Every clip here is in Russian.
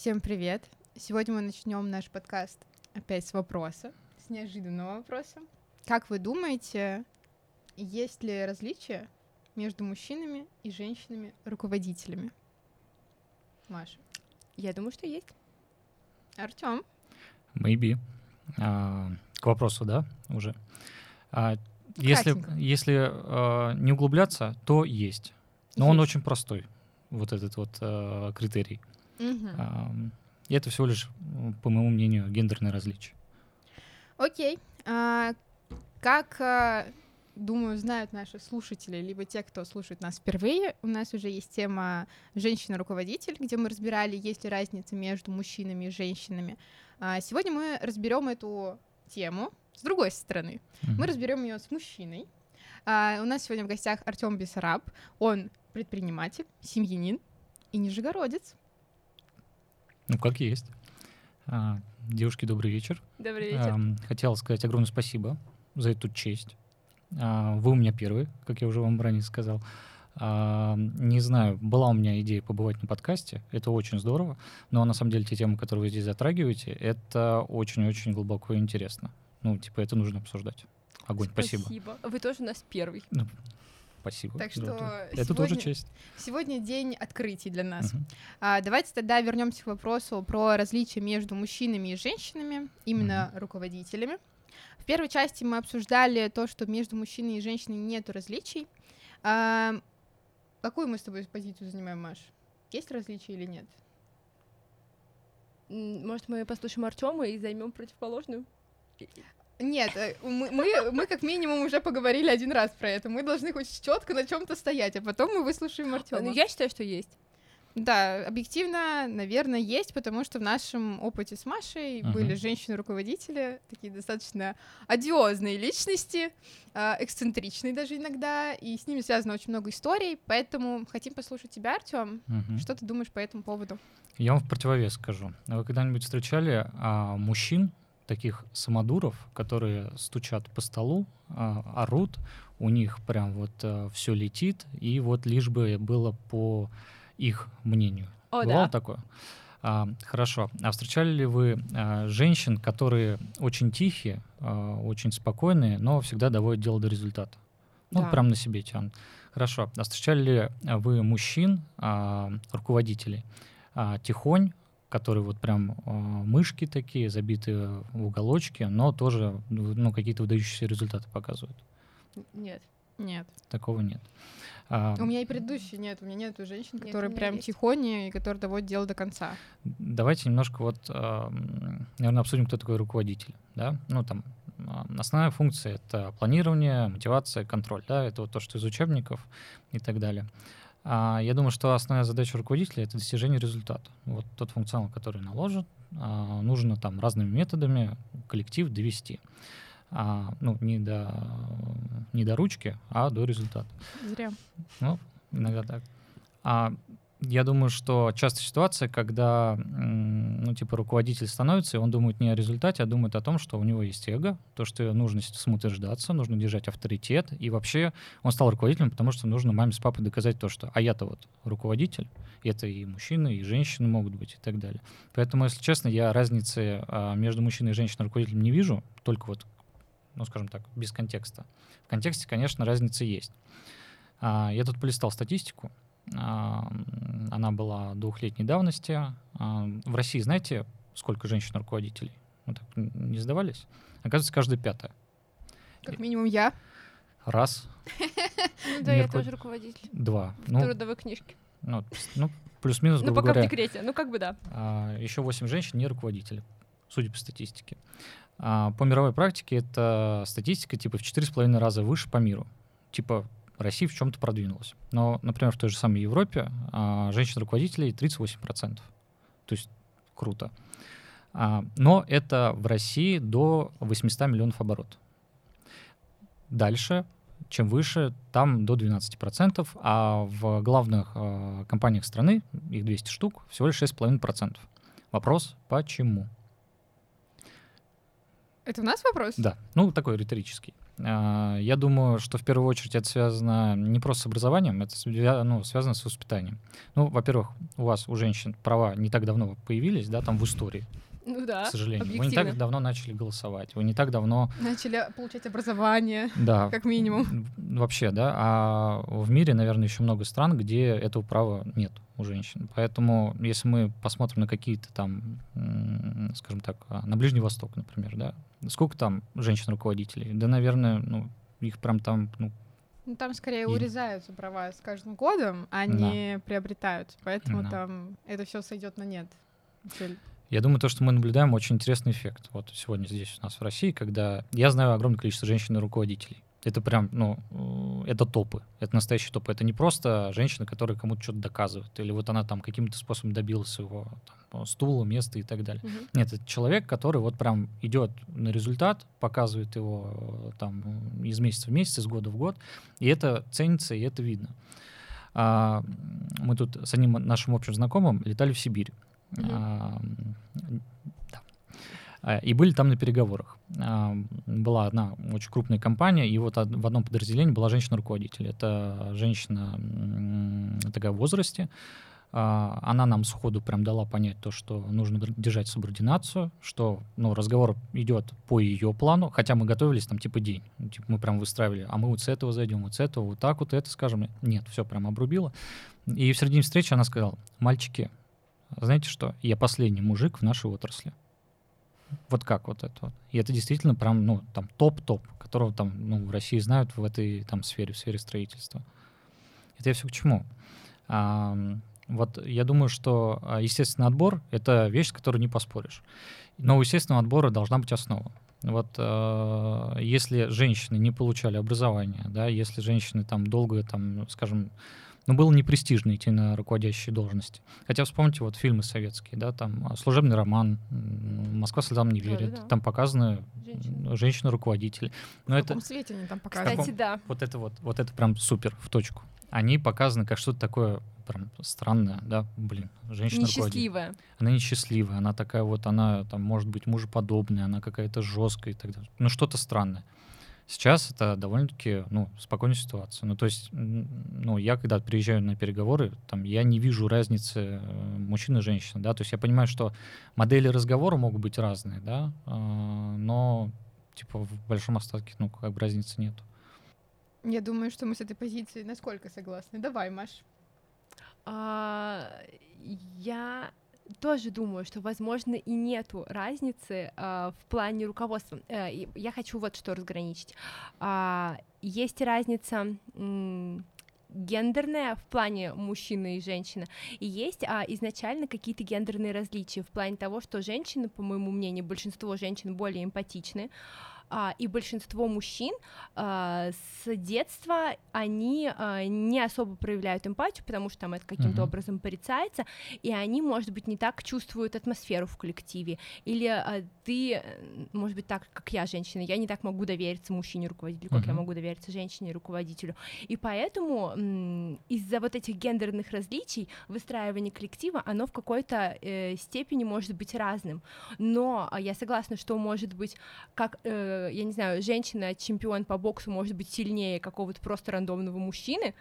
Всем привет! Сегодня мы начнем наш подкаст опять с вопроса, с неожиданного вопроса. Как вы думаете, есть ли различия между мужчинами и женщинами-руководителями? Маша. Я думаю, что есть. Артем. Maybe. А, к вопросу, да, уже. А, если если а, не углубляться, то есть. Но есть. он очень простой, вот этот вот а, критерий. Угу. И это всего лишь, по моему мнению, гендерное различие. Окей. А, как а, думаю, знают наши слушатели, либо те, кто слушает нас впервые. У нас уже есть тема «Женщина-руководитель», где мы разбирали, есть ли разница между мужчинами и женщинами. А сегодня мы разберем эту тему с другой стороны. Mm-hmm. Мы разберем ее с мужчиной. А, у нас сегодня в гостях Артем Бессараб. Он предприниматель, семьянин и нижегородец. Ну, как есть. А, девушки, добрый вечер. Добрый вечер. Хотел сказать огромное спасибо за эту честь. А, вы у меня первый, как я уже вам ранее сказал. А, не знаю, была у меня идея побывать на подкасте, это очень здорово, но на самом деле те темы, которые вы здесь затрагиваете, это очень-очень глубоко и интересно. Ну, типа, это нужно обсуждать. Огонь, спасибо. Спасибо. Вы тоже у нас первый. Спасибо. Так что это сегодня, тоже честь. Сегодня день открытий для нас. Uh-huh. А, давайте тогда вернемся к вопросу про различия между мужчинами и женщинами, именно uh-huh. руководителями. В первой части мы обсуждали то, что между мужчиной и женщиной нет различий. А, какую мы с тобой позицию занимаем, Маш? Есть различия или нет? Может, мы послушаем Артема и займем противоположную? Нет, э, мы, мы, мы как минимум уже поговорили один раз про это. Мы должны хоть четко на чем-то стоять, а потом мы выслушаем Артема. Ну, я считаю, что есть. Да, объективно, наверное, есть, потому что в нашем опыте с Машей uh-huh. были женщины-руководители, такие достаточно одиозные личности, э, эксцентричные даже иногда, и с ними связано очень много историй, поэтому хотим послушать тебя, Артем. Uh-huh. Что ты думаешь по этому поводу? Я вам в противовес скажу. Вы когда-нибудь встречали а, мужчин, таких самодуров, которые стучат по столу, а, орут, у них прям вот э, все летит, и вот лишь бы было по их мнению. О, Бывало да. такое? А, хорошо. А встречали ли вы а, женщин, которые очень тихие, а, очень спокойные, но всегда доводят дело до результата? Ну, да. прям на себе тянут. Хорошо. А встречали ли вы мужчин, а, руководителей, а, тихонь, которые вот прям а, мышки такие, забитые в уголочки, но тоже ну, какие-то выдающиеся результаты показывают? Нет. Нет. Такого нет. А, у меня и предыдущий нет, у меня нету женщин, нет, которые прям есть. тихони и которые доводят дело до конца. Давайте немножко вот, наверное, обсудим, кто такой руководитель, да? Ну там основная функция это планирование, мотивация, контроль, да? Это вот то, что из учебников и так далее. А я думаю, что основная задача руководителя это достижение результата. Вот тот функционал, который наложен, а, нужно там разными методами коллектив довести а, ну, не до, не до ручки, а до результата. Зря. Ну, иногда так. А я думаю, что часто ситуация, когда, ну, типа, руководитель становится, и он думает не о результате, а думает о том, что у него есть эго, то, что нужно самоутверждаться, нужно держать авторитет, и вообще он стал руководителем, потому что нужно маме с папой доказать то, что а я-то вот руководитель, это и мужчины, и женщины могут быть, и так далее. Поэтому, если честно, я разницы а, между мужчиной и женщиной руководителем не вижу, только вот ну, скажем так, без контекста. В контексте, конечно, разница есть. А, я тут полистал статистику. А, она была двухлетней давности. А, в России, знаете, сколько женщин-руководителей? Ну, так, не сдавались? Оказывается, каждая пятая. Как минимум я. Раз. Ну да, я тоже руководитель. Два. В ну, трудовой книжке. Ну, ну плюс-минус, Ну, пока в декрете. Ну, как бы да. Еще восемь женщин не руководители, судя по статистике. А по мировой практике это статистика типа в 4,5 раза выше по миру. Типа Россия в чем-то продвинулась. Но, например, в той же самой Европе а, женщин-руководителей 38%. То есть круто. А, но это в России до 800 миллионов оборот. Дальше, чем выше, там до 12%, а в главных а, компаниях страны, их 200 штук, всего лишь 6,5%. Вопрос, почему? Это у нас вопрос? Да, ну такой риторический. А, Я думаю, что в первую очередь это связано не просто с образованием, это ну, связано с воспитанием. Ну, во-первых, у вас, у женщин, права не так давно появились, да, там в истории, Ну да. к сожалению. Вы не объективно. так давно начали голосовать, вы не так давно Начали получать образование, Да. как минимум. Вообще, да. А в мире, наверное, еще много стран, где этого права нет у женщин. Поэтому, если мы посмотрим на какие-то там, скажем так, а, на Ближний Восток, например, да, сколько там женщин-руководителей? Да, наверное, ну, их прям там, ну, Ну, там скорее И- урезаются права с каждым годом, а Да. не приобретаются. Поэтому Да. там это все сойдет на нет. Я думаю, то, что мы наблюдаем, очень интересный эффект. Вот сегодня здесь у нас в России, когда я знаю огромное количество женщин-руководителей. Это прям, ну, э, это топы, это настоящие топы. Это не просто женщина, которая кому-то что-то доказывает, или вот она там каким-то способом добилась своего там, стула, места и так далее. Мгм. Нет, это человек, который вот прям идет на результат, показывает его э, там э, из месяца в месяц, из года в год, и это ценится, и это видно. А, мы тут с одним нашим общим знакомым летали в Сибирь. Мгм. А, да. А, И были там на переговорах. А, Была одна очень крупная компания, и вот в одном подразделении была женщина-руководитель. Это женщина такая в возрасте. А, Она нам сходу прям дала понять то, что нужно держать субординацию, что ну, разговор идет по ее плану, хотя мы готовились там типа день. Ну, типа, мы прям выстраивали, а мы вот с этого зайдем, вот с этого, вот так вот это скажем. Нет, все прям обрубило. И в середине встречи она сказала, мальчики, знаете что, я последний мужик в нашей отрасли. Вот как вот это. И это действительно прям, ну, там топ-топ, которого там, ну, в России знают в этой там сфере, в сфере строительства. Это я все к чему? А, вот я думаю, что а, естественный отбор — это вещь, с которой не поспоришь. Но у естественного отбора должна быть основа. Вот э, если женщины не получали образование, да, если женщины там долго, там, скажем, ну, было непрестижно идти на руководящие должности. Хотя вспомните вот фильмы советские, да, там а, «Служебный роман», «Москва слезам не верит», Да-да-да. там показаны женщины-руководители. Но в это, каком свете они там В показывают? Кстати, да. вот это вот, вот это прям супер, в точку. Они показаны как что-то такое прям странное, да, блин, женщина Несчастливая. Она несчастливая, она такая вот, она там может быть мужеподобная, она какая-то жесткая и так далее. Ну, что-то странное. Сейчас это довольно-таки, ну, спокойная ситуация. Ну, то есть, ну, я когда приезжаю на переговоры, там, я не вижу разницы э, мужчин и женщин, да, то есть я понимаю, что модели разговора могут быть разные, да, а, но, типа, в большом остатке, ну, как бы разницы нет. Я думаю, что мы с этой позиции насколько согласны. Давай, Маш. А, я тоже думаю, что, возможно, и нету разницы а, в плане руководства. Э, я хочу вот что разграничить. А, есть разница гендерная в плане мужчины и женщины, и есть а, изначально какие-то гендерные различия в плане того, что женщины, по моему мнению, большинство женщин более эмпатичны, а, и большинство мужчин а, с детства они а, не особо проявляют эмпатию, потому что там это каким-то Мгм. образом порицается, и они, может быть, не так чувствуют атмосферу в коллективе. Или а, ты, может быть, так, как я, женщина, я не так могу довериться мужчине-руководителю, как я Мгм. могу довериться женщине-руководителю. И поэтому м, из-за вот этих гендерных различий выстраивание коллектива, оно в какой-то э, степени может быть разным. Но а, я согласна, что может быть как, э, я не знаю, женщина-чемпион по боксу может быть сильнее какого-то просто рандомного мужчины,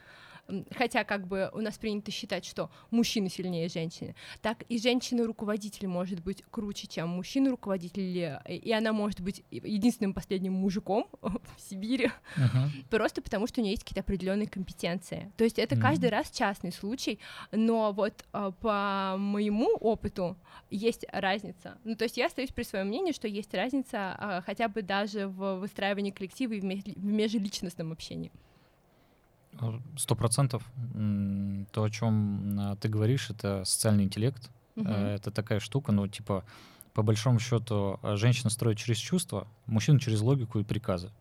хотя как бы у нас принято считать, что мужчина сильнее женщины, так и женщина-руководитель может быть круче, чем мужчина-руководитель, и- и она может быть единственным последним мужиком в Сибири, Мгм. просто потому что у нее есть какие-то определенные компетенции. То есть это Мгм. каждый раз частный случай, но вот а, по моему опыту есть разница. Ну, то есть я остаюсь при своем мнении, что есть разница а, хотя бы даже в выстраивании коллектива и в межличностном общении. Сто процентов. То, о чем а, ты говоришь, это социальный интеллект. Э, Это такая штука, ну, типа, по большому счету, э, женщина строит через чувства, мужчина через логику и приказы.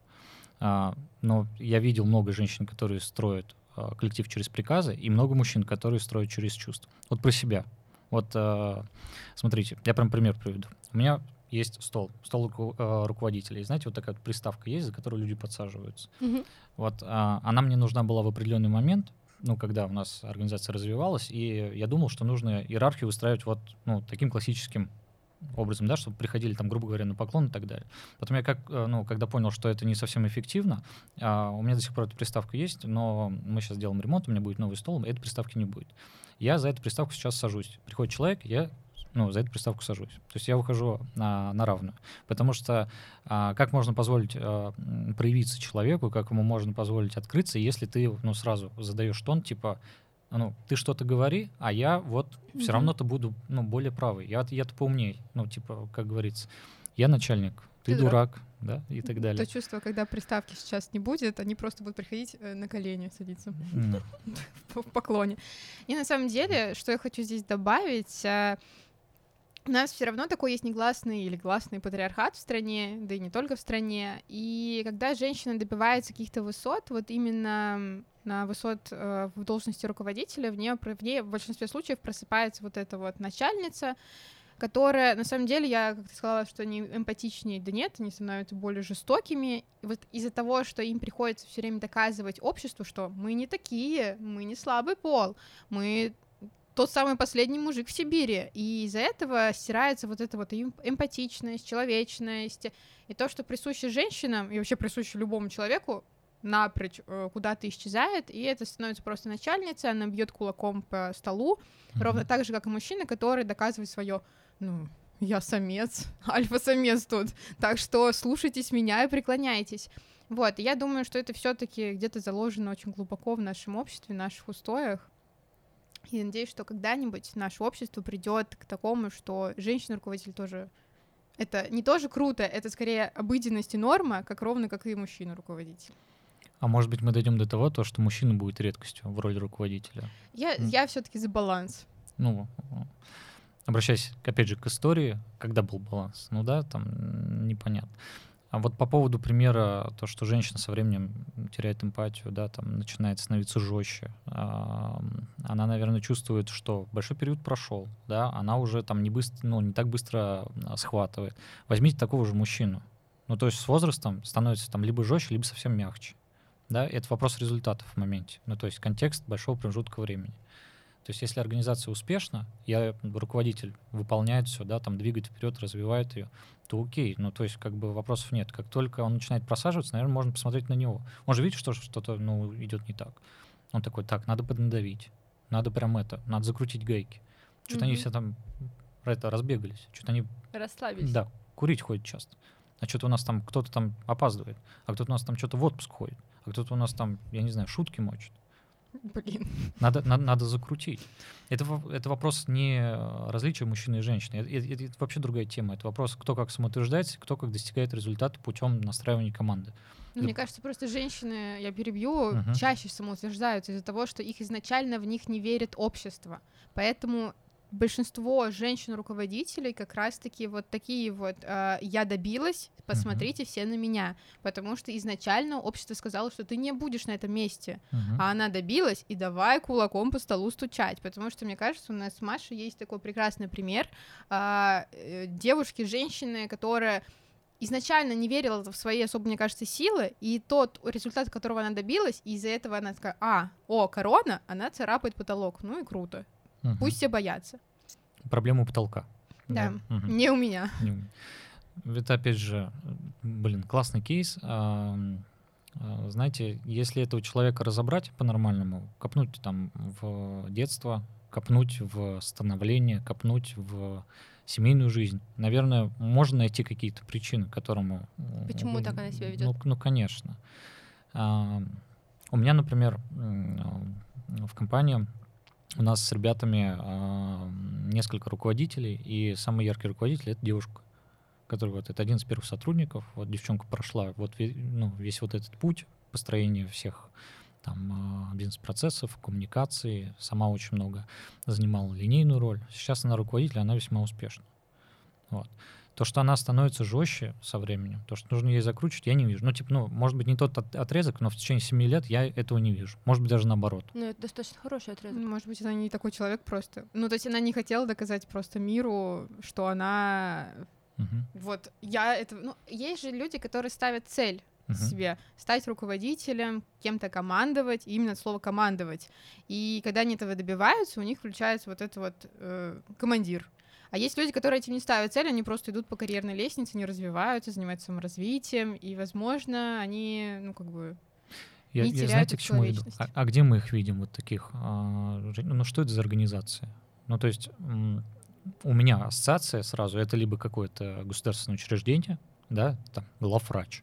А, Но я видел много женщин, которые строят а, коллектив через приказы, и много мужчин, которые строят через чувства. Вот про себя. Вот а, смотрите, я прям пример приведу. У меня есть стол, стол э, руководителей. Знаете, вот такая вот приставка есть, за которую люди подсаживаются. Мгм. Вот а, она мне нужна была в определенный момент, ну, когда у нас организация развивалась, и я думал, что нужно иерархию устраивать вот ну, таким классическим образом, да, чтобы приходили там, грубо говоря, на поклон и так далее. Потом я как, э, ну, когда понял, что это не совсем эффективно, а, у меня до сих пор эта приставка есть, но мы сейчас делаем ремонт, у меня будет новый стол, этой приставки не будет. Я за эту приставку сейчас сажусь. Приходит человек, я ну, за эту приставку сажусь. То есть я выхожу на, на равную. Потому что а, как можно позволить а, проявиться человеку, как ему можно позволить открыться, если ты ну, сразу задаешь тон, типа, ну, ты что-то говори, а я вот mm-hmm. все равно-то буду, ну, более правый. Я, я-то поумнее, ну, типа, как говорится, я начальник, ты, ты дурак, дурак, да, и так далее. То чувство, когда приставки сейчас не будет, они просто будут приходить э, на колени садиться mm. в поклоне. И на самом деле, что я хочу здесь добавить, э, у нас все равно такой есть негласный или гласный патриархат в стране, да и не только в стране. И когда женщина добивается каких-то высот, вот именно на высот э, в должности руководителя, в ней, в ней в большинстве случаев просыпается вот эта вот начальница, которая, на самом деле, я как-то сказала, что они эмпатичнее, да нет, они становятся более жестокими. И вот из-за того, что им приходится все время доказывать обществу, что мы не такие, мы не слабый пол, мы тот самый последний мужик в Сибири. И из-за этого стирается вот эта вот эмпатичность, человечность, и то, что присуще женщинам, и вообще присуще любому человеку, напрочь э, куда-то исчезает, и это становится просто начальницей, она бьет кулаком по столу, mm-hmm. ровно так же, как и мужчина, который доказывает свое, ну, я самец, альфа-самец тут, так что слушайтесь меня и преклоняйтесь. Вот, и я думаю, что это все таки где-то заложено очень глубоко в нашем обществе, в наших устоях, и надеюсь, что когда-нибудь наше общество придет к такому, что женщина-руководитель тоже это не тоже круто, это скорее обыденность и норма, как ровно как и мужчина-руководитель. А может быть, мы дойдем до того, то, что мужчина будет редкостью в роли руководителя? Я, mm. я все-таки за баланс. Ну, обращаясь, опять же, к истории, когда был баланс, ну да, там непонятно. А вот по поводу примера, то, что женщина со временем теряет эмпатию, да, там начинает становиться жестче, она, наверное, чувствует, что большой период прошел, да, она уже там не быстро, ну, не так быстро а, схватывает. Возьмите такого же мужчину. Ну, то есть с возрастом становится там либо жестче, либо совсем мягче. Да, это вопрос результатов в моменте. Ну, то есть контекст большого промежутка времени. То есть если организация успешна, я руководитель выполняет все, да, там двигает вперед, развивает ее, то окей. Ну, то есть как бы вопросов нет. Как только он начинает просаживаться, наверное, можно посмотреть на него. Он же видит, что что-то ну, идет не так. Он такой, так, надо поднадавить, надо прям это, надо закрутить гайки. Что-то mm-hmm. они все там это, разбегались, что-то они... Расслабились. Да, курить ходят часто. А что-то у нас там кто-то там опаздывает, а кто-то у нас там что-то в отпуск ходит, а кто-то у нас там, я не знаю, шутки мочит. Блин. Надо, надо, надо закрутить. Это, это вопрос не различия мужчины и женщины. Это, это, это вообще другая тема. Это вопрос, кто как самоутверждается, кто как достигает результата путем настраивания команды. Ну, мне кажется, просто женщины, я перебью, uh-huh. чаще самоутверждаются из-за того, что их изначально в них не верит общество. Поэтому большинство женщин-руководителей как раз-таки вот такие вот э, «я добилась, посмотрите uh-huh. все на меня», потому что изначально общество сказало, что ты не будешь на этом месте, uh-huh. а она добилась, и давай кулаком по столу стучать, потому что, мне кажется, у нас с Машей есть такой прекрасный пример а, э, девушки, женщины, которая изначально не верила в свои особо, мне кажется, силы, и тот результат, которого она добилась, из-за этого она такая, а, о, корона, она царапает потолок, ну и круто, Угу. Пусть все боятся. Проблема потолка. Да, да. Угу. не у меня. Это опять же, блин, классный кейс. Знаете, если этого человека разобрать по-нормальному, копнуть там в детство, копнуть в становление, копнуть в семейную жизнь, наверное, можно найти какие-то причины, которому... Почему так она себя ведет? Ну, ну конечно. У меня, например, в компании у нас с ребятами э, несколько руководителей, и самый яркий руководитель — это девушка, который вот это один из первых сотрудников. Вот девчонка прошла вот ну, весь вот этот путь построения всех там бизнес-процессов, коммуникации, сама очень много занимала линейную роль. Сейчас она руководитель, она весьма успешна. Вот. То, что она становится жестче со временем, то, что нужно ей закручивать, я не вижу. Ну, типа, ну, может быть, не тот отрезок, но в течение 7 лет я этого не вижу. Может быть, даже наоборот. Ну, это достаточно хороший отрезок. Может быть, она не такой человек просто. Ну, то есть она не хотела доказать просто миру, что она... Угу. Вот, я это... Ну, есть же люди, которые ставят цель uh-huh. себе стать руководителем, кем-то командовать, именно слово командовать. И когда они этого добиваются, у них включается вот это вот э, командир. А есть люди, которые этим не ставят цель, они просто идут по карьерной лестнице, не развиваются, занимаются саморазвитием, и, возможно, они, ну, как бы, Я, не я теряют знаете, к чему иду? А, а где мы их видим, вот таких? а, жен- ну, что это за организация? Ну, то есть у меня ассоциация сразу, это либо какое-то государственное учреждение, да, там, главврач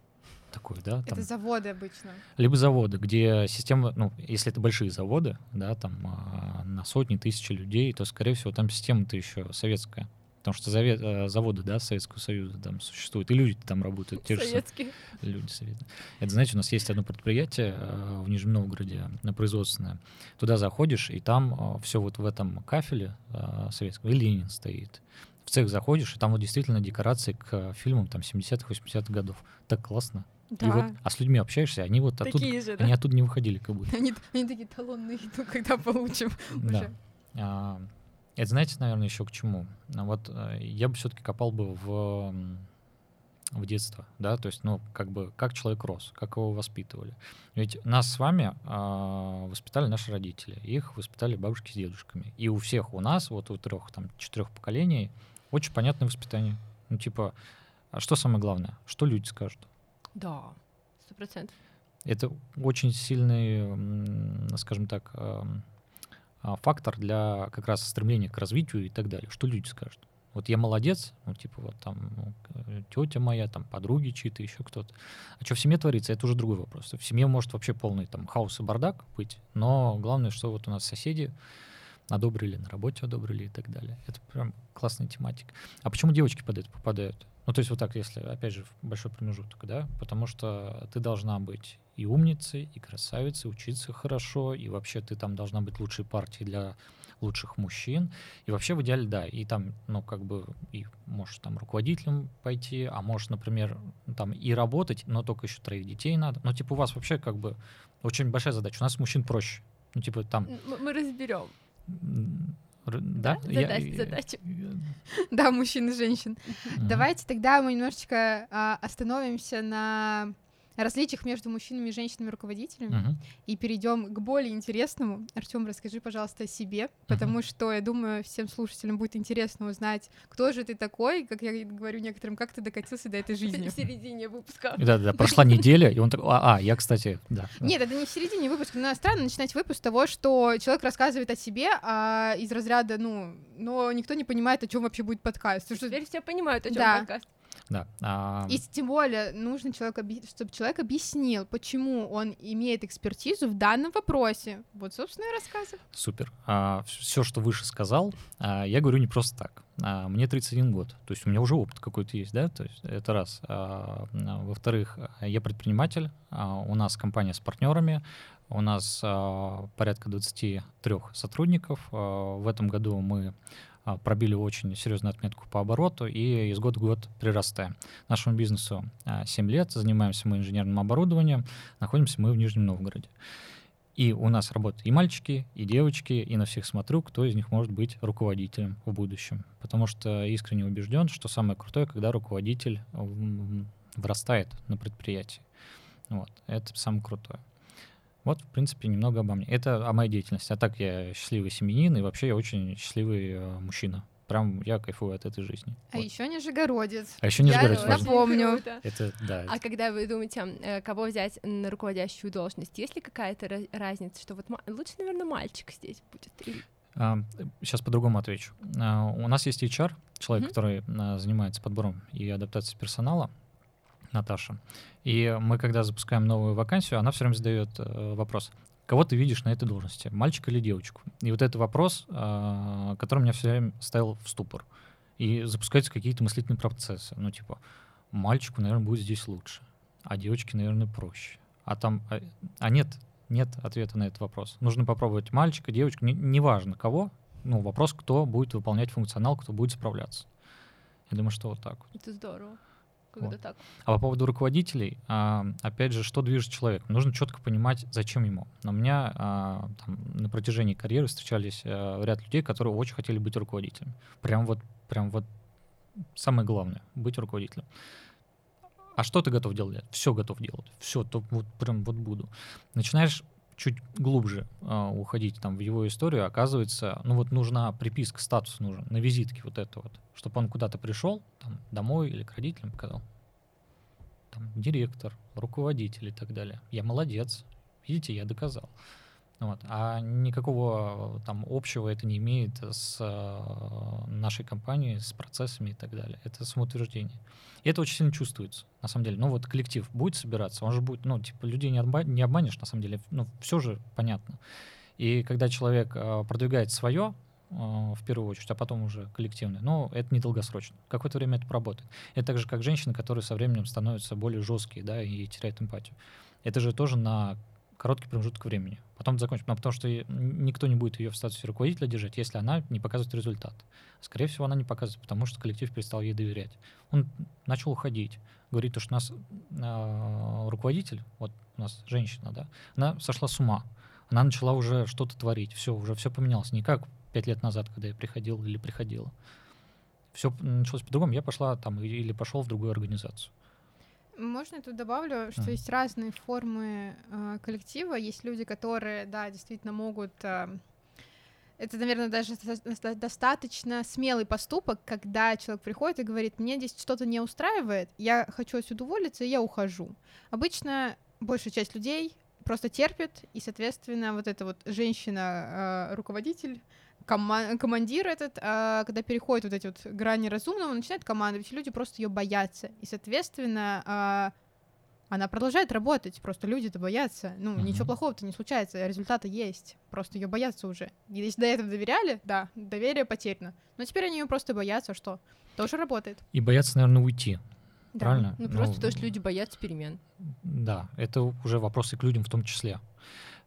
такой, да, там, это заводы обычно. либо заводы, где система, ну, если это большие заводы, да, там а, на сотни, тысячи людей, то, скорее всего, там система-то еще советская. Потому что заве- э, заводы, да, Советского Союза там существуют, и люди там работают, те же самые Советский. люди советы. Это, знаете, у нас есть одно предприятие э, в Нижнем Новгороде, на производственное. Туда заходишь, и там все вот в этом кафеле э, советском, и Ленин стоит. В цех заходишь, и там вот действительно декорации к фильмам там 70-х, 80-х годов. Так классно. И вот, а с людьми общаешься, они вот оттуда, Такие же, да? они оттуда не выходили как будто. Они, они такие талонные идут, когда получим Да. уже. А, Это знаете, наверное, еще к чему? А Вот э, я бы все-таки копал бы в, в детство, да, то есть, ну, как бы, как человек рос, как его воспитывали. Ведь нас с вами а, воспитали наши родители, их воспитали бабушки с дедушками. И у всех у нас, вот у трех, там, четырех поколений, очень понятное воспитание. Ну, типа, а что самое главное? Что люди скажут? Да, сто процентов. Это очень сильный, скажем так, эм, а, фактор для как раз стремления к развитию и так далее. Что люди скажут? Вот я молодец, ну, типа, вот там ну, тетя моя, там подруги чьи-то, еще кто-то. А что в семье творится, это уже другой вопрос. В семье может вообще полный там хаос и бардак быть, но главное, что вот у нас соседи одобрили, на работе одобрили и так далее. Это прям классная тематика. А почему девочки под это попадают? Ну, то есть вот так, если, опять же, большой промежуток, да? Потому что ты должна быть и умницей, и красавицей, учиться хорошо, и вообще ты там должна быть лучшей партией для лучших мужчин. И вообще в идеале, да, и там, ну, как бы, и можешь там руководителем пойти, а можешь, например, там и работать, но только еще троих детей надо. Ну, типа у вас вообще как бы очень большая задача. У нас мужчин проще. Ну, типа там... Мы разберем. Да? Да? Я- Задач- задачи. э, Да, мужчин и женщин. Давайте тогда мы немножечко а, остановимся на различиях между мужчинами и женщинами-руководителями Мгм. и перейдем к более интересному. Артем, расскажи, пожалуйста, о себе, потому что я думаю, всем слушателям будет интересно узнать, кто же ты такой, как я говорю некоторым, как ты докатился до этой жизни. В середине выпуска. Да-да, прошла неделя, и он такой, а, а, я, кстати, да. да. Нет, это не в середине выпуска, но странно начинать выпуск с того, что человек рассказывает о себе, а из разряда, ну, но никто не понимает, о чем вообще будет подкаст. Теперь все понимают, о чем Да. подкаст. Да. а, И тем более нужно человек, чтобы человек объяснил, почему он имеет экспертизу в данном вопросе. Вот, собственно, и рассказывай. Супер. все, что выше сказал, а, я говорю не просто так. А, мне 31 год, то есть у меня уже опыт какой-то есть, да, то есть это раз. А, а, Во-вторых, а, я предприниматель, а, у нас компания с партнерами, у нас а, порядка 23 сотрудников. А, В этом году мы а, пробили очень серьезную отметку по обороту и из года в год прирастаем. Нашему бизнесу а, 7 лет, занимаемся мы инженерным оборудованием, находимся мы в Нижнем Новгороде. И у нас работают и мальчики, и девочки, и на всех смотрю, кто из них может быть руководителем в будущем. Потому что искренне убежден, что самое крутое, когда руководитель вырастает на предприятии. Вот, это самое крутое. Вот, в принципе, немного обо мне. Это о моей деятельности. А так я счастливый семьянин, и вообще я очень счастливый э, мужчина. Прям я кайфую от этой жизни. А Вот. еще Нижегородец. А еще не Я важно. напомню. Это, да, А это- когда вы думаете, э, кого взять на руководящую должность, есть ли какая-то разница, что вот лучше, наверное, мальчик здесь будет? Или- Сейчас по-другому отвечу. А, У нас есть HR, человек, Мгм. который а, занимается подбором и адаптацией персонала, Наташа. И мы, когда запускаем новую вакансию, она все время задает э, вопрос. Кого ты видишь на этой должности, мальчика или девочку? И вот это вопрос, а, который меня все время ставил в ступор. И запускаются какие-то мыслительные процессы. Ну, типа, мальчику, наверное, будет здесь лучше, а девочке, наверное, проще. А там, а, а нет, нет ответа на этот вопрос. Нужно попробовать мальчика, девочку, не- неважно кого. Ну, вопрос, кто будет выполнять функционал, кто будет справляться. Я думаю, что вот так вот. Это здорово. Когда Вот. так. А по поводу руководителей, а, опять же, что движет человеком? Нужно четко понимать, зачем ему. Но у меня а, там, на протяжении карьеры встречались а, ряд людей, которые очень хотели быть руководителем. Прям вот, прям вот самое главное — быть руководителем. А что ты готов делать? Все готов делать. Все, то вот прям вот буду. Начинаешь чуть глубже э, уходить там в его историю, оказывается, ну вот нужна приписка, статус нужен на визитке вот это вот, чтобы он куда-то пришел, там, домой или к родителям показал. Там, директор, руководитель и так далее. Я молодец. Видите, я доказал. Вот. А никакого там общего это не имеет с э, нашей компанией, с процессами и так далее. Это самоутверждение. И это очень сильно чувствуется, на самом деле. Ну вот коллектив будет собираться, он же будет, ну типа людей не, отба- не обманешь, на самом деле. Ну все же понятно. И когда человек э, продвигает свое, э, в первую очередь, а потом уже коллективное, но это недолгосрочно. Какое-то время это поработает. Это так же, как женщины, которые со временем становятся более жесткие, да, и теряют эмпатию. Это же тоже на короткий промежуток времени. Потом закончим. Ну, потому что никто не будет ее в статусе руководителя держать, если она не показывает результат. Скорее всего, она не показывает, потому что коллектив перестал ей доверять. Он начал уходить. Говорит, что у нас э, руководитель, вот у нас женщина, да, она сошла с ума. Она начала уже что-то творить. Все, уже все поменялось. Не как пять лет назад, когда я приходил или приходила. Все началось по-другому. Я пошла там или пошел в другую организацию. Можно тут добавлю, что mm. есть разные формы э, коллектива. Есть люди, которые, да, действительно могут... Э, это, наверное, даже достаточно смелый поступок, когда человек приходит и говорит, мне здесь что-то не устраивает, я хочу отсюда уволиться, и я ухожу. Обычно большая часть людей просто терпит, и, соответственно, вот эта вот женщина-руководитель, кома- командир этот, а, когда переходит вот эти вот грани разумного, он начинает командовать, и люди просто ее боятся. И, соответственно, а, она продолжает работать, просто люди-то боятся. Ну, uh-huh. ничего плохого-то не случается, результаты есть. Просто ее боятся уже. И если до этого доверяли, да, доверие потеряно. Но теперь они ее просто боятся, что тоже работает. И боятся, наверное, уйти. Да. Правильно? Ну, просто ну, то, что люди боятся перемен. Да, это уже вопросы к людям в том числе.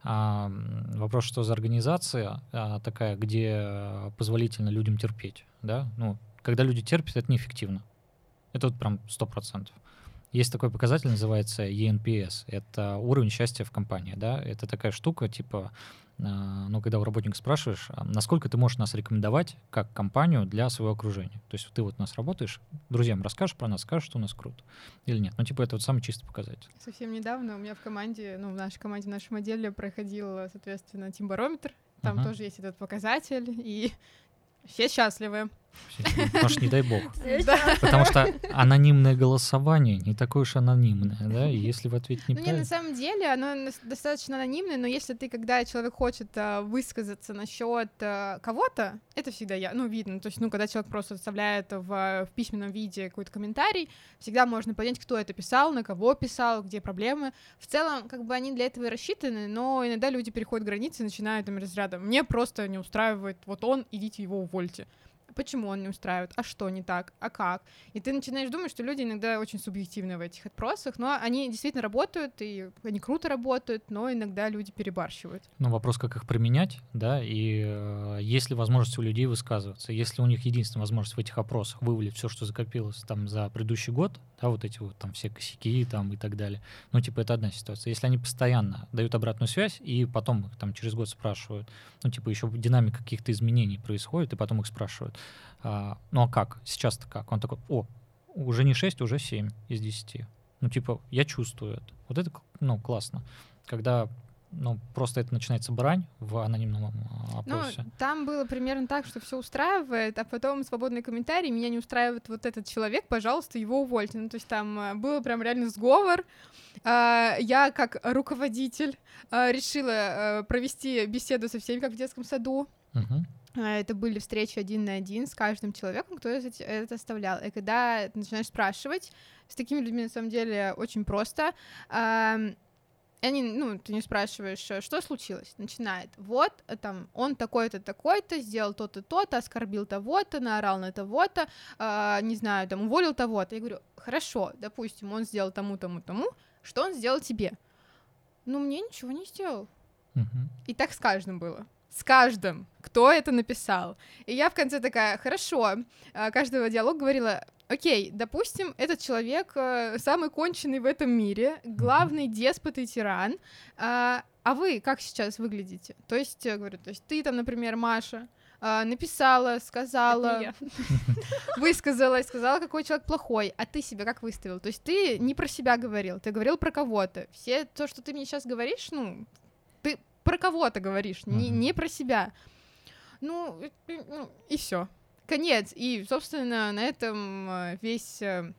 А, вопрос, что за организация а, такая, где позволительно людям терпеть, да? Ну, когда люди терпят, это неэффективно. Это вот прям сто процентов. Есть такой показатель, называется ENPS. Это уровень счастья в компании, да? Это такая штука, типа, а, ну, когда у работника спрашиваешь, а насколько ты можешь нас рекомендовать как компанию для своего окружения. То есть ты вот у нас работаешь, друзьям расскажешь про нас, скажешь, что у нас круто. Или нет. Ну, типа, это вот самый чистый показатель. Совсем недавно у меня в команде, ну, в нашей команде, в нашем отделе проходил, соответственно, тимбарометр. Там uh-huh. тоже есть этот показатель, и все счастливы. Потому что не дай бог. Потому что анонимное голосование не такое уж анонимное, да, и если в ответе не Ну, не, на самом деле оно достаточно анонимное, но если ты, когда человек хочет а, высказаться насчет а, кого-то, это всегда я, ну, видно, то есть, ну, когда человек просто оставляет в, в письменном виде какой-то комментарий, всегда можно понять, кто это писал, на кого писал, где проблемы. В целом, как бы они для этого и рассчитаны, но иногда люди переходят границы и начинают там разряда. Мне просто не устраивает вот он, идите его увольте почему он не устраивает, а что не так, а как. И ты начинаешь думать, что люди иногда очень субъективны в этих опросах, но они действительно работают, и они круто работают, но иногда люди перебарщивают. Ну, вопрос, как их применять, да, и э, есть ли возможность у людей высказываться. Если у них единственная возможность в этих опросах вывалить все, что закопилось там за предыдущий год, да, вот эти вот там все косяки там и так далее, ну, типа, это одна ситуация. Если они постоянно дают обратную связь, и потом их там через год спрашивают, ну, типа, еще динамика каких-то изменений происходит, и потом их спрашивают, а, ну а как? Сейчас-то как? Он такой, о, уже не 6, уже 7 из 10. Ну, типа, я чувствую это. Вот это, ну, классно. Когда ну, просто это начинается брань в анонимном а, ну, опросе. Ну, там было примерно так, что все устраивает, а потом свободный комментарий, меня не устраивает вот этот человек, пожалуйста, его увольте. Ну, то есть там а, было прям реально сговор. А, я, как руководитель, решила провести беседу со всеми, как в детском саду. Uh-huh. А, это были встречи один на один с каждым человеком, кто это оставлял. И когда ты начинаешь спрашивать, с такими людьми на самом деле очень просто. Они, ну, ты не спрашиваешь, что случилось, начинает. Вот, там, он такой-то, такой-то, сделал то-то, то-то, оскорбил того-то, наорал на того-то, э, не знаю, там, уволил того-то. Я говорю, хорошо, допустим, он сделал тому, тому, тому, что он сделал тебе? Ну, мне ничего не сделал. Uh-huh. И так с каждым было с каждым, кто это написал. И я в конце такая, хорошо, а, каждого диалога говорила, окей, допустим, этот человек э, самый конченый в этом мире, главный деспот и тиран, а, а вы как сейчас выглядите? То есть, я говорю, то есть ты там, например, Маша, а, написала, сказала, высказала, сказала, какой человек плохой, а ты себя как выставил? То есть ты не про себя говорил, ты говорил про кого-то. Все то, что ты мне сейчас говоришь, ну, про кого-то говоришь, не, Мгм. не про себя. Ну, и- и- ну, все. Конец. И, собственно, на этом э, весь э,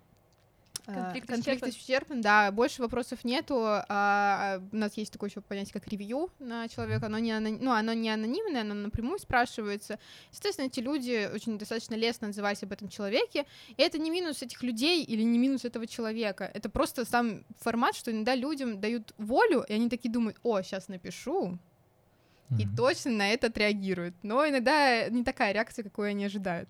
Конфликт конфликт исчерпан. исчерпан. Да, больше вопросов нету. А, у нас есть такое еще понятие, как ревью на человека. Оно не, ано- ну, оно не анонимное, оно напрямую спрашивается. Естественно, эти люди очень достаточно лестно отзывались об этом человеке. И это не минус этих людей или не минус этого человека. Это просто сам формат, что иногда людям дают волю, и они такие думают, о, сейчас напишу, и Мгм. точно на это отреагируют. Но иногда не такая реакция, какой они ожидают.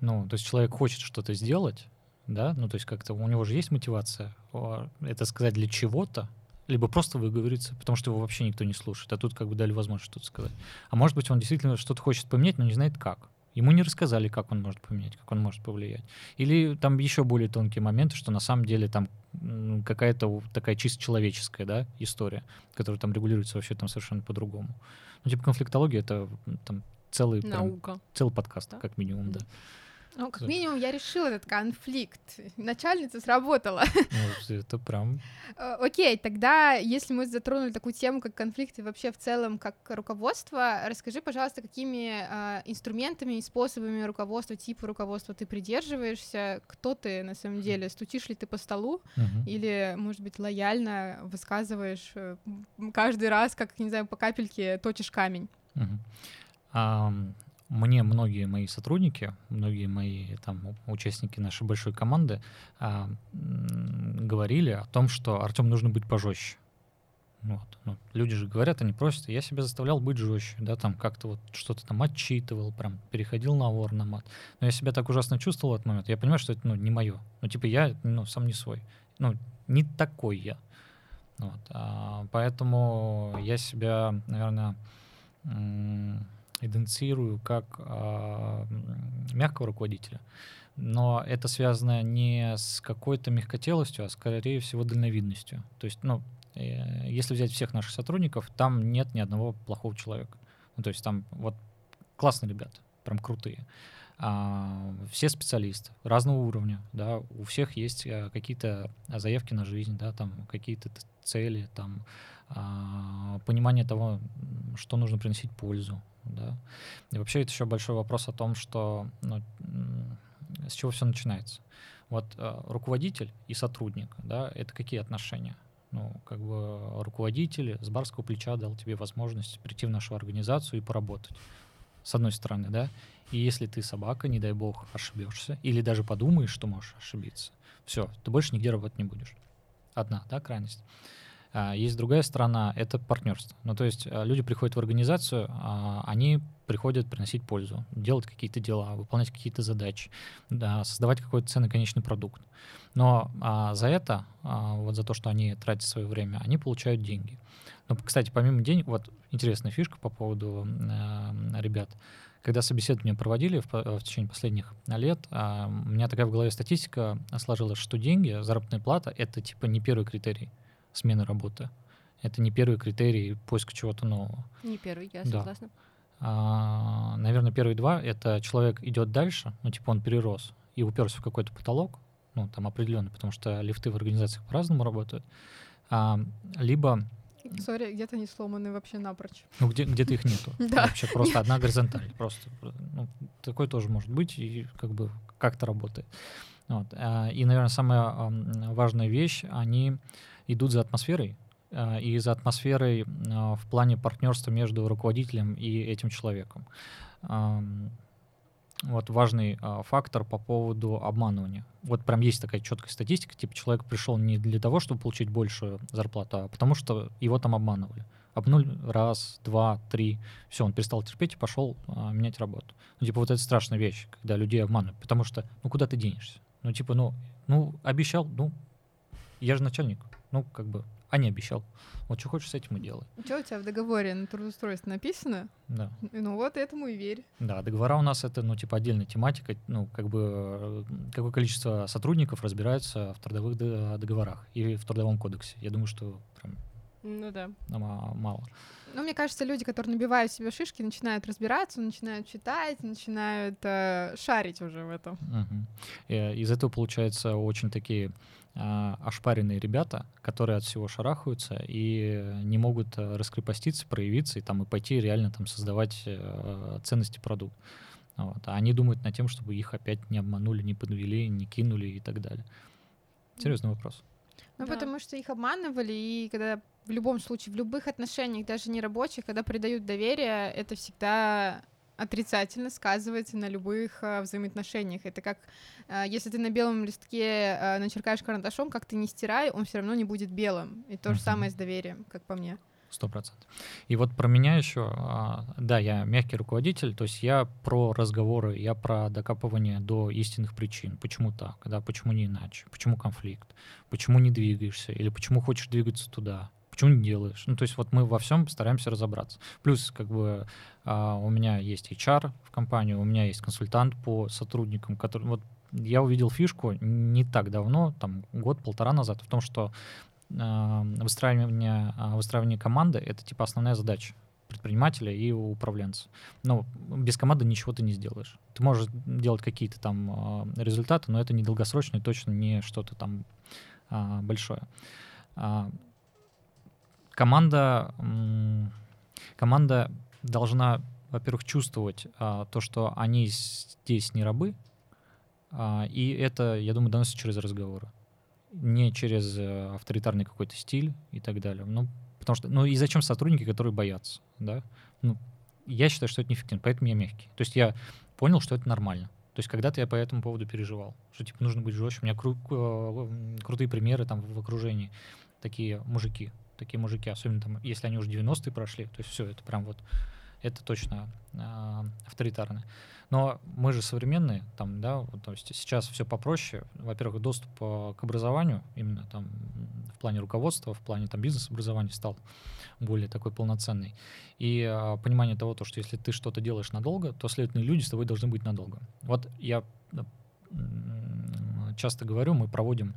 Ну, то есть человек хочет что-то сделать, да, ну, то есть как-то у него же есть мотивация а, это сказать для чего-то, либо просто выговориться, потому что его вообще никто не слушает, а тут как бы дали возможность что-то сказать. А может быть, он действительно что-то хочет поменять, но не знает как. Ему не рассказали, как он может поменять, как он может повлиять. Или там еще более тонкие моменты, что на самом деле там какая-то такая чисто человеческая, да, история, которая там регулируется вообще там совершенно по-другому. Ну, типа конфликтология — это там целый, прям Наука. целый подкаст, Да? как минимум, да. Ну, как минимум, я решила этот конфликт. Начальница сработала. Ну, это прям Э, Окей, тогда, если мы затронули такую тему, как конфликты вообще в целом, как руководство, расскажи, пожалуйста, какими э, инструментами и способами руководства, типа руководства ты придерживаешься, кто ты на самом деле, стучишь ли ты по столу, Мгм. или, может быть, лояльно высказываешь э, каждый раз, как, не знаю, по капельке точишь камень. Мгм. Ам, Мне многие мои сотрудники, многие мои там участники нашей большой команды а, говорили о том, что Артем нужно быть пожестче. Вот. Ну, люди же говорят, они просят, я себя заставлял быть жестче, да, там как-то вот что-то там отчитывал, прям переходил на вор, на мат. Но я себя так ужасно чувствовал в этот момент. Я понимаю, что это ну, не мое. Ну, типа, я ну, сам не свой. Ну, не такой я. Вот. А, поэтому я себя, наверное, м, идентифицирую как а, мягкого руководителя. Но это связано не с какой-то мягкотелостью, а скорее всего дальновидностью. То есть, ну, э, если взять всех наших сотрудников, там нет ни одного плохого человека. Ну, то есть там вот классные ребята, прям крутые. А, все специалисты разного уровня, да, у всех есть а, какие-то заявки на жизнь, да, там какие-то цели, там понимание того, что нужно приносить пользу, да. И вообще это еще большой вопрос о том, что ну, с чего все начинается. Вот а, руководитель и сотрудник, да, это какие отношения? Ну, как бы руководитель с барского плеча дал тебе возможность прийти в нашу организацию и поработать. С одной стороны, да. И если ты собака, не дай бог, ошибешься, или даже подумаешь, что можешь ошибиться, все, ты больше нигде работать не будешь. Одна, да, крайность. А, Есть другая сторона, это партнерство. Ну, то есть а, люди приходят в организацию, а, они приходят приносить пользу, делать какие-то дела, выполнять какие-то задачи, да, создавать какой-то ценный конечный продукт. Но а, за это, а, вот за то, что они тратят свое время, они получают деньги. Но, кстати, помимо денег, вот интересная фишка по поводу э, ребят. Когда собеседование проводили в, в течение последних лет, а, у меня такая в голове статистика сложилась, что деньги, заработная плата — это типа не первый критерий смены работы. Это не первый критерий поиска чего-то нового. Не первый, я Да. согласна. А, наверное, первые два — это человек идет дальше, ну, типа он перерос и уперся в какой-то потолок, ну, там определенный, потому что лифты в организациях по-разному работают. А, либо, Сори, где-то они сломаны вообще напрочь. ну, где, где-то их нету. Да. Вообще просто одна горизонталь. Просто, ну, такой тоже может быть и как бы как-то работает. Вот. а, И, наверное, самая ам, важная вещь, они идут за атмосферой, а, и за атмосферой а, в плане партнерства между руководителем и этим человеком. Вот важный а, фактор по поводу обманывания. Вот прям есть такая четкая статистика, типа человек пришел не для того, чтобы получить большую зарплату, а потому что его там обманывали. Обнули раз, два, три, все, он перестал терпеть и пошел менять работу. Ну, типа вот это страшная вещь, когда людей обманывают, потому что, ну куда ты денешься? Ну типа, ну, ну обещал, ну я же начальник, ну как бы, а не обещал. Вот что хочешь с этим и делай. Что у тебя в договоре на трудоустройство написано? Да. Ну вот этому и верь. Да, договора у нас это, ну, типа, отдельная тематика, ну, как бы, какое количество сотрудников разбирается в трудовых до- договорах и в трудовом кодексе. Я думаю, что прям Ну да. а, мало. Ну, мне кажется, люди, которые набивают себе шишки, начинают разбираться, начинают читать, начинают э, шарить уже в этом. Угу. из этого получается очень такие э, ошпаренные ребята, которые от всего шарахаются и не могут э, раскрепоститься, проявиться и там и пойти реально там создавать э, ценности продукт. Вот. А они думают над тем, чтобы их опять не обманули, не подвели, не кинули и так далее. Серьезный вопрос. Ну, да. потому что их обманывали, и когда в любом случае, в любых отношениях, даже не рабочих, когда придают доверие, это всегда отрицательно сказывается на любых э, взаимоотношениях. Это как э, если ты на белом листке э, начеркаешь карандашом, как ты не стирай, он все равно не будет белым. И то же самое с доверием, как по мне. Сто процентов. И вот про меня еще, а, да, я мягкий руководитель, то есть я про разговоры, я про докапывание до истинных причин. Почему так, да, почему не иначе, почему конфликт, почему не двигаешься, или почему хочешь двигаться туда, почему не делаешь. Ну, то есть вот мы во всем стараемся разобраться. Плюс, как бы, а, у меня есть HR в компании, у меня есть консультант по сотрудникам, который, вот я увидел фишку не так давно, там год-полтора назад, в том, что выстраивание, а, выстраивание команды — это типа основная задача предпринимателя и управленца. Но без команды ничего ты не сделаешь. Ты можешь делать какие-то там а, результаты, но это не долгосрочно и точно не что-то там большое. Команда, команда должна, во-первых, чувствовать то, что они здесь не рабы, и это, я думаю, доносится через разговоры не через э, авторитарный какой-то стиль и так далее. Ну, потому что, ну и зачем сотрудники, которые боятся, да? Ну, я считаю, что это неэффективно, поэтому я мягкий. То есть я понял, что это нормально. То есть когда-то я по этому поводу переживал, что типа нужно быть жестче. У меня кру- э, крутые примеры там в окружении, такие мужики, такие мужики, особенно там, если они уже 90-е прошли, то есть все, это прям вот, это точно э, авторитарно. Но мы же современные, там, да, вот, то есть сейчас все попроще. Во-первых, доступ э, к образованию, именно там в плане руководства, в плане там бизнес-образования стал более такой полноценный. И а, понимание того, то, что если ты что-то делаешь надолго, то следовательно люди с тобой должны быть надолго. Вот я часто говорю, мы проводим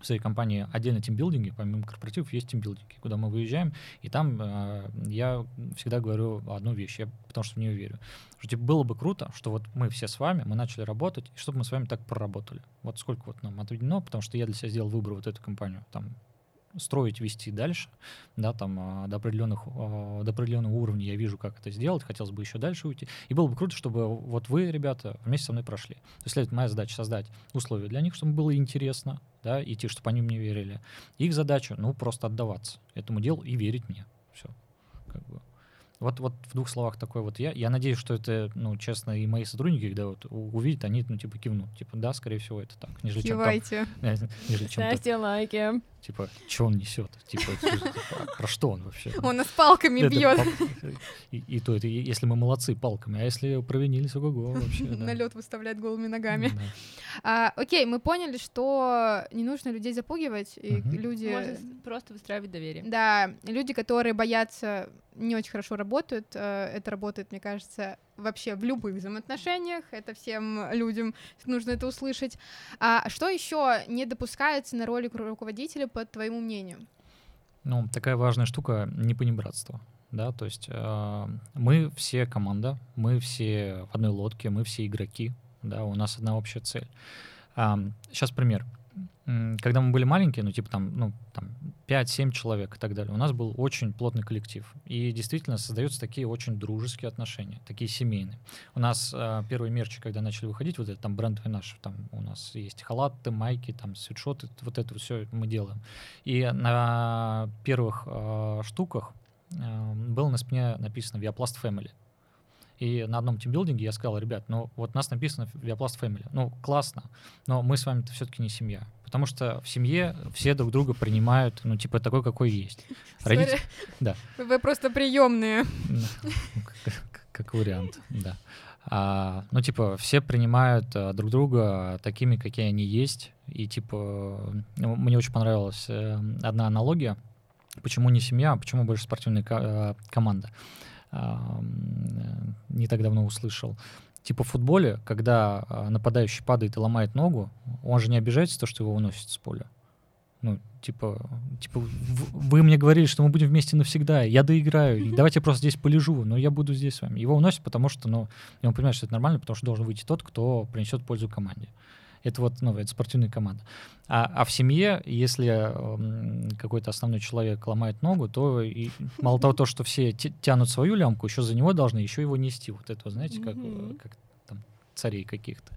в своей компании отдельно тимбилдинги, помимо корпоративов есть тимбилдинги, куда мы выезжаем, и там э, я всегда говорю одну вещь, я потому что в нее верю. Что типа, было бы круто, что вот мы все с вами, мы начали работать, и чтобы мы с вами так проработали. Вот сколько вот нам отведено, потому что я для себя сделал выбор вот эту компанию, там строить, вести дальше, да, там а, до определенных, а, до определенного уровня я вижу, как это сделать, хотелось бы еще дальше уйти. И было бы круто, чтобы вот вы, ребята, вместе со мной прошли. То есть, моя задача создать условия для них, чтобы было интересно, да, идти, чтобы они мне верили. Их задача, ну, просто отдаваться этому делу и верить мне. Все. Как бы. Вот, вот в двух словах такой вот я. Я надеюсь, что это, ну, честно, и мои сотрудники, когда вот увидят, они, ну, типа, кивнут. Типа, да, скорее всего, это так. Нежели Кивайте. Чем там, нежели чем Ставьте лайки. Типа, что он несет? Типа, типа, про что он вообще? Он нас палками бьет. И, то это, если мы молодцы палками, а если провинились, ого-го вообще. На лед выставлять голыми ногами. А, окей, мы поняли, что не нужно людей запугивать, и люди... Можно просто выстраивать доверие. Да, люди, которые боятся не очень хорошо работают. Э, это работает, мне кажется, вообще в любых взаимоотношениях. Это всем людям нужно это услышать. А что еще не допускается на роли руководителя, по твоему мнению? Ну, такая важная штука — не понебратство. Да, то есть э, мы все команда, мы все в одной лодке, мы все игроки, да, у нас одна общая цель. Сейчас пример когда мы были маленькие, ну, типа там, ну, там 5-7 человек и так далее, у нас был очень плотный коллектив. И действительно создаются такие очень дружеские отношения, такие семейные. У нас э, первые мерчи, когда начали выходить, вот это там брендовый наш, там у нас есть халаты, майки, там свитшоты, вот это все мы делаем. И на первых э, штуках э, было на спине написано «Viaplast Family». И на одном тимбилдинге я сказал, ребят, ну вот нас написано Viaplast Family. Ну, классно, но мы с вами-то все-таки не семья. Потому что в семье все друг друга принимают, ну, типа, такой, какой есть. Родители... Да. Вы просто приемные. Как вариант, да. А, ну, типа, все принимают а, друг друга такими, какие они есть. И, типа, ну, мне очень понравилась а, одна аналогия. Почему не семья, а почему больше спортивная ко- команда. А, не так давно услышал. Типа в футболе, когда нападающий падает и ломает ногу, он же не обижается, то, что его выносит с поля. Ну, типа, типа, вы мне говорили, что мы будем вместе навсегда, я доиграю, давайте я просто здесь полежу, но я буду здесь с вами. Его уносят, потому что, ну, он понимает, что это нормально, потому что должен выйти тот, кто принесет пользу команде. Это вот, ну, это спортивная команда. А, а в семье, если м, какой-то основной человек ломает ногу, то и мало того, то, что все тя- тянут свою лямку, еще за него должны еще его нести. Вот это, вот, знаете, как, э, как там царей каких-то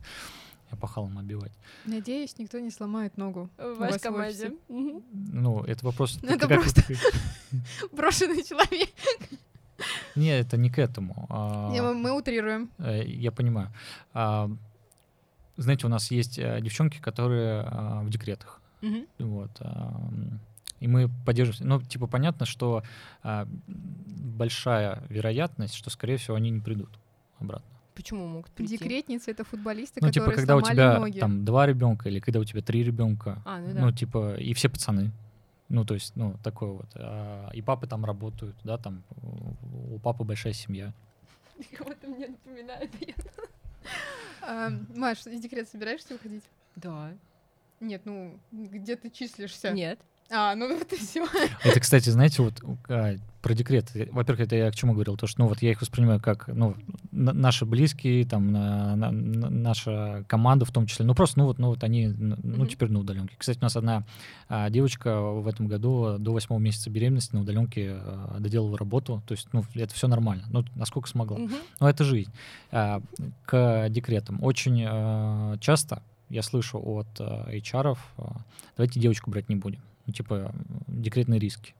опахалом обивать. Надеюсь, никто не сломает ногу. В вашей команде. Ну, это вопрос... Ну, это как- просто- Брошенный человек. Не, это не к этому. а, Не, мы- утрируем. э, Я понимаю. Знаете, у нас есть э, девчонки, которые а, в декретах. Мгм. Вот. ам, И мы поддерживаем. Ну, типа, понятно, что а, большая вероятность, что, скорее всего, они не придут обратно. Почему могут прийти? Декретницы — это футболисты, Ну, типа, которые когда у тебя ноги. там два ребенка или когда у тебя три ребенка. А, ну да. Ну, типа, и все пацаны. Ну, то есть, ну, такое вот. А, И папы там работают, да, там у у папы большая семья. Кого-то мне напоминает. А, Маш, из декрета собираешься уходить? Да. Нет, ну, где ты числишься? Нет. А, ну вот и все. Это, кстати, знаете, вот а, про декрет. Во-первых, это я к чему говорил, то что, ну, вот я их воспринимаю как, ну, н- наши близкие, там, на- на- на- наша команда в том числе. Ну, просто, ну, вот, ну, вот они, ну, Мгм. теперь на удаленке. Кстати, у нас одна а, девочка в этом году до восьмого месяца беременности на удаленке а, доделала работу. То есть, ну, это все нормально. Ну, насколько смогла. Мгм. Но это жизнь. А, К декретам. Очень а, часто я слышу от а, HR, а, давайте девочку брать не будем. Типа, декретные риски.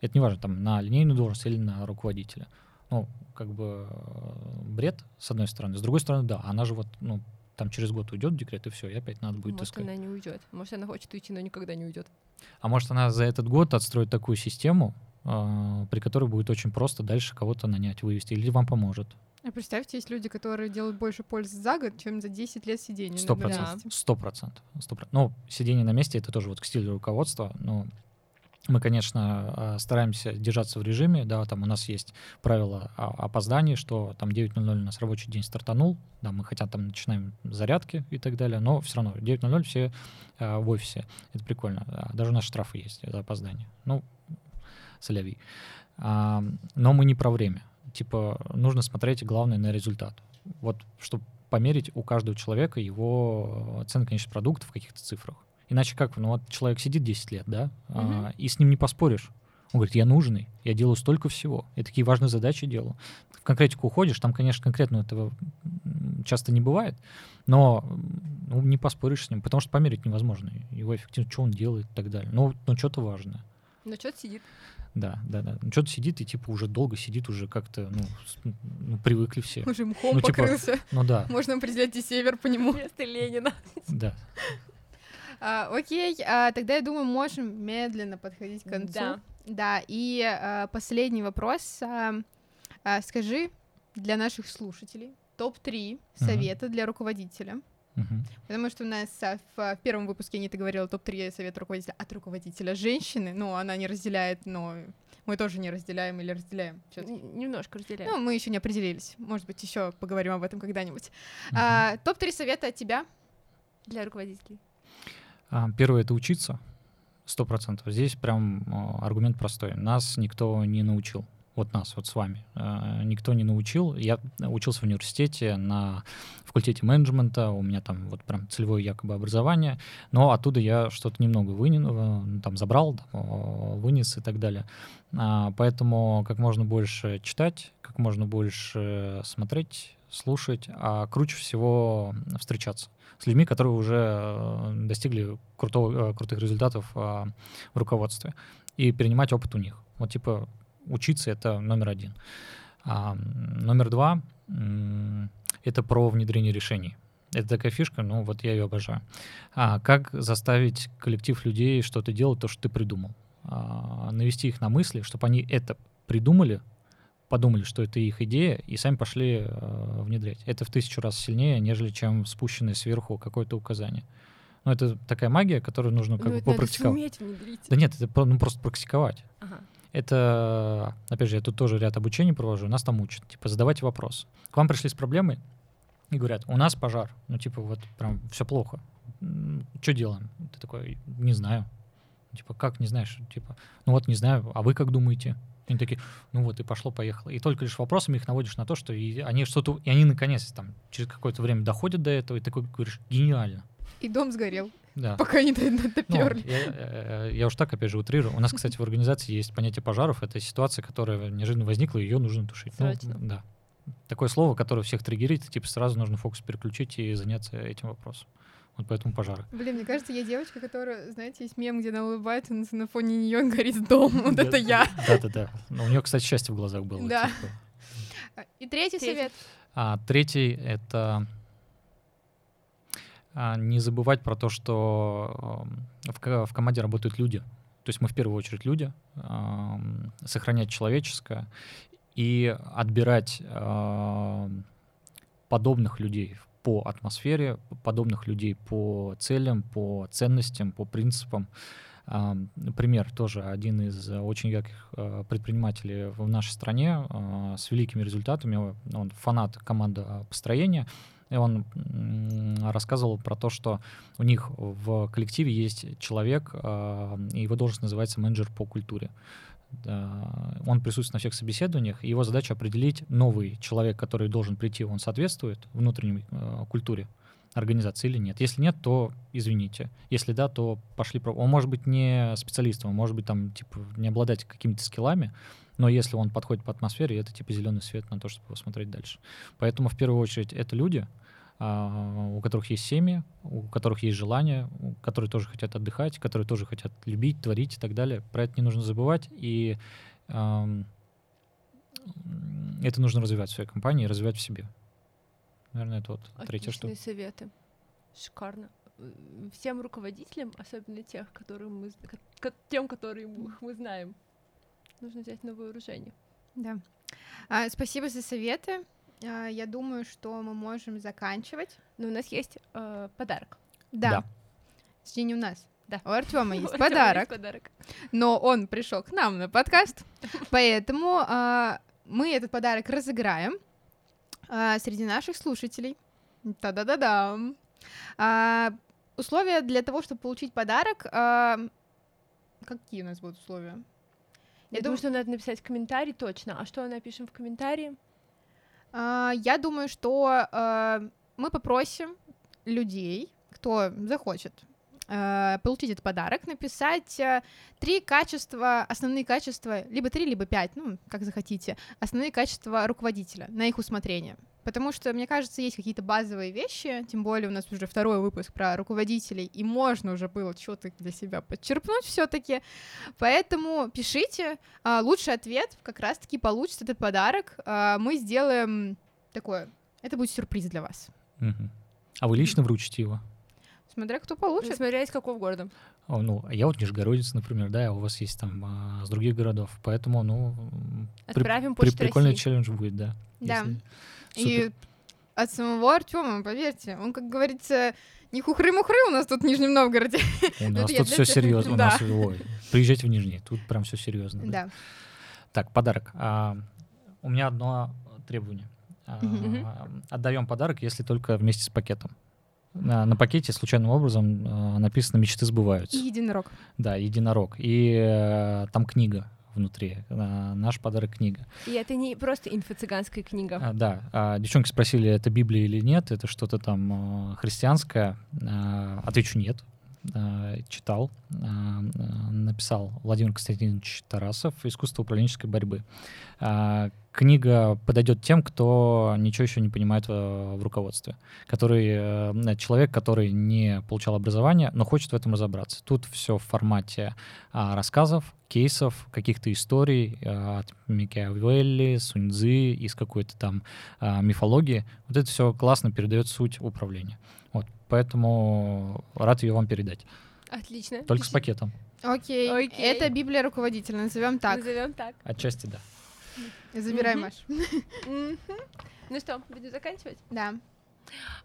Это не важно, там, на линейную должность или на руководителя. Ну, как бы э, бред, с одной стороны. С другой стороны, да, она же вот, ну, там через год уйдет в декрет, и все, и опять надо будет Может, искать. она не уйдет. Может, она хочет уйти, но никогда не уйдет. А может, она за этот год отстроит такую систему, а, при которой будет очень просто дальше кого-то нанять, вывести, или вам поможет. А представьте, есть люди, которые делают больше пользы за год, чем за 10 лет сидения. Сто на процентов. Сто процентов. Сто проц- Ну, сидение на месте это тоже вот к стилю руководства. Но мы, конечно, а, стараемся держаться в режиме. Да, там у нас есть правило о опоздании, что там 9.00 у нас рабочий день стартанул, да, мы хотя там начинаем зарядки и так далее, но все равно 9.00 все в офисе. Это прикольно. Даже у нас штрафы есть за опоздание. Ну, соляви. А, но мы не про время. Типа, нужно смотреть, главное, на результат. Вот, чтобы померить у каждого человека его оценку конечных продуктов в каких-то цифрах. Иначе как? Ну вот человек сидит 10 лет, да, а, Мгм. и с ним не поспоришь. Он говорит, я нужный, я делаю столько всего, я такие важные задачи делаю. В конкретику уходишь, там, конечно, конкретно этого часто не бывает, но ну, не поспоришь с ним, потому что померить невозможно его эффективность, что он делает и так далее. Ну, ну что-то важное. Но что-то сидит. Да, да, да. Ну, что-то сидит и типа уже долго сидит, уже как-то, ну, с- ну, привыкли все. Уже мхом Ну, типа- покрылся. Ну да, Можно определять и север по нему. Вместо Ленина. да. А, окей, а, тогда я думаю, можем медленно подходить к концу. Да. Да, и а, последний вопрос. а, а, скажи для наших слушателей топ-3 Мгм. совета для руководителя. Мгм. Потому что у нас а, в а, первом выпуске Нита говорила топ-3 совета руководителя от руководителя женщины. Ну, она не разделяет, но мы тоже не разделяем или разделяем. Немножко разделяю. Ну, мы еще не определились. Может быть, еще поговорим об этом когда-нибудь. Мгм. А, топ-3 совета от тебя. Для руководителей. А, Первое это учиться. Сто процентов. Здесь прям аргумент простой. Нас никто не научил. Вот нас, вот с вами. А, Никто не научил. Я учился в университете на факультете менеджмента. У меня там вот прям целевое якобы образование. Но оттуда я что-то немного вынес, там забрал, там, а, вынес и так далее. А, Поэтому как можно больше читать, как можно больше смотреть, слушать, а круче всего встречаться с людьми, которые уже э, достигли крутого, э, крутых результатов в руководстве, и перенимать опыт у них. Вот типа учиться это номер один. А, номер два это про внедрение решений. Это такая фишка, ну вот я ее обожаю. А, как заставить коллектив людей что-то делать, то, что ты придумал? А, навести их на мысли, чтобы они это придумали, подумали, что это их идея, и сами пошли э, внедрять. Это в тысячу раз сильнее, нежели чем спущенное сверху какое-то указание. Ну, это такая магия, которую нужно как Ну, бы попрактиковать. Да нет, это ну, просто практиковать. Ага. Это, опять же, я тут тоже ряд обучений провожу, нас там учат. Типа, задавайте вопрос. К вам пришли с проблемой и говорят, у нас пожар. Ну, типа, вот прям все плохо. Что делаем? Ты такой, не знаю. Типа, как не знаешь? Типа, ну вот не знаю, а вы как думаете? Они такие, ну вот и пошло-поехало. И только лишь вопросами их наводишь на то, что и они что-то, и они наконец там через какое-то время доходят до этого, и такой говоришь, гениально. И дом сгорел, Да. пока не Ну, доперли. я, э, я уж так, опять же, утрирую. У нас, кстати, в организации есть понятие пожаров. Это ситуация, которая неожиданно возникла, ее нужно тушить. Ну, да. Такое слово, которое всех триггерит, типа сразу нужно фокус переключить и заняться этим вопросом. Вот поэтому пожары. Блин, мне кажется, я девочка, которая, знаете, есть мем, где она улыбается, но на фоне нее горит дом. Вот это я. Да-да-да. Но у нее, кстати, счастье в глазах было. Да. типа. И третий Третий. совет. А третий — это а, не забывать про то, что эм, в, в команде работают люди. То есть мы в первую очередь люди, ам, сохранять человеческое и отбирать подобных людей по атмосфере, подобных людей по целям, по ценностям, по принципам. Ам, Например, тоже один из очень ярких предпринимателей в нашей стране с великими результатами, он фанат команды построения, и он рассказывал про то, что у них в коллективе есть человек, э, и его должность называется менеджер по культуре. Он присутствует на всех собеседованиях, и его задача определить новый человек, который должен прийти, он соответствует внутренней э, культуре организации или нет. Если нет, то извините. Если да, то пошли. Он может быть не специалистом, он может быть там типа не обладать какими-то скиллами, но если он подходит по атмосфере, это типа зеленый свет на то, чтобы посмотреть дальше. Поэтому в первую очередь это люди, а, у которых есть семьи, у которых есть желание, у- которые тоже хотят отдыхать, которые тоже хотят любить, творить и так далее. Про это не нужно забывать, и это нужно развивать в своей компании, развивать в себе. Наверное, это вот третье, что... Отличные советы. Шикарно. Всем руководителям, особенно тех, которые мы, тем, которые мы знаем, нужно взять на вооружение. Да. А, спасибо за советы. А, я думаю, что мы можем заканчивать. Но у нас есть э, подарок. Да. Да. Точнее, не у нас. Да. У Артема есть У подарок, подарок. но он пришел к нам на подкаст, поэтому а, мы этот подарок разыграем а, среди наших слушателей. Та-да-да-дам. А, условия для того, чтобы получить подарок. а, какие у нас будут условия? Я, думаю, что надо написать комментарий точно. А что напишем в комментарии? А, Я думаю, что а, мы попросим людей, кто захочет а, получить этот подарок, написать а, три качества, основные качества, либо три, либо пять, ну, как захотите, основные качества руководителя на их усмотрение. Потому что, мне кажется, есть какие-то базовые вещи, тем более у нас уже второй выпуск про руководителей, и можно уже было что-то для себя подчерпнуть все-таки. Поэтому пишите. а, Лучший ответ как раз-таки получит этот подарок. А, Мы сделаем такое. Это будет сюрприз для вас. Мгм. А вы лично вручите его? Смотря кто получит. Смотря из какого города. О, ну, а я вот нижегородец, например, да, а у вас есть там а, с других городов, поэтому, ну, при- Отправим при- почту прикольный России. челлендж будет, да. Да. если- И от самого Артема, поверьте, он, как говорится, не хухры-мухры у нас тут в Нижнем Новгороде. У нас тут все серьезно. У нас, приезжайте в Нижний, тут прям все серьезно. Да. Так, подарок. А, у меня одно требование. А. Отдаем подарок, если только вместе с пакетом. На, на пакете случайным образом а, написано «Мечты сбываются». И единорог. Да, единорог. И э, там книга внутри. А, наш подарок книга. И это не просто инфо-цыганская книга. А, да. А, девчонки спросили, это Библия или нет, это что-то там а, христианское. А, отвечу нет. А, читал. А, написал Владимир Константинович Тарасов «Искусство управленческой борьбы». Книга подойдет тем, кто ничего еще не понимает в, в руководстве. Который, э, человек, который не получал образование, но хочет в этом разобраться. Тут все в формате а, рассказов, кейсов, каких-то историй а, от Микиавелли, Суньцзы, из какой-то там а, мифологии. Вот это все классно передает суть управления. Вот, поэтому рад ее вам передать. Отлично. Только с пакетом. Окей. Окей. Это Библия руководителя, назовем так. Назовем так. Отчасти да. Забирай. Маш. Ну что, будем заканчивать? Да.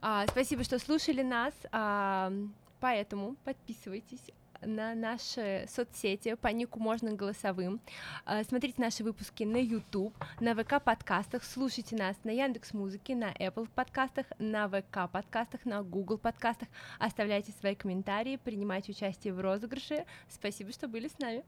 А, спасибо, что слушали нас. А, поэтому подписывайтесь, на наши соцсети, по нику можно голосовым. Э, смотрите наши выпуски на YouTube, на ВК подкастах, слушайте нас на Яндекс Музыке, на Apple подкастах, на ВК подкастах, на Google подкастах. Оставляйте свои комментарии, принимайте участие в розыгрыше. Спасибо, что были с нами.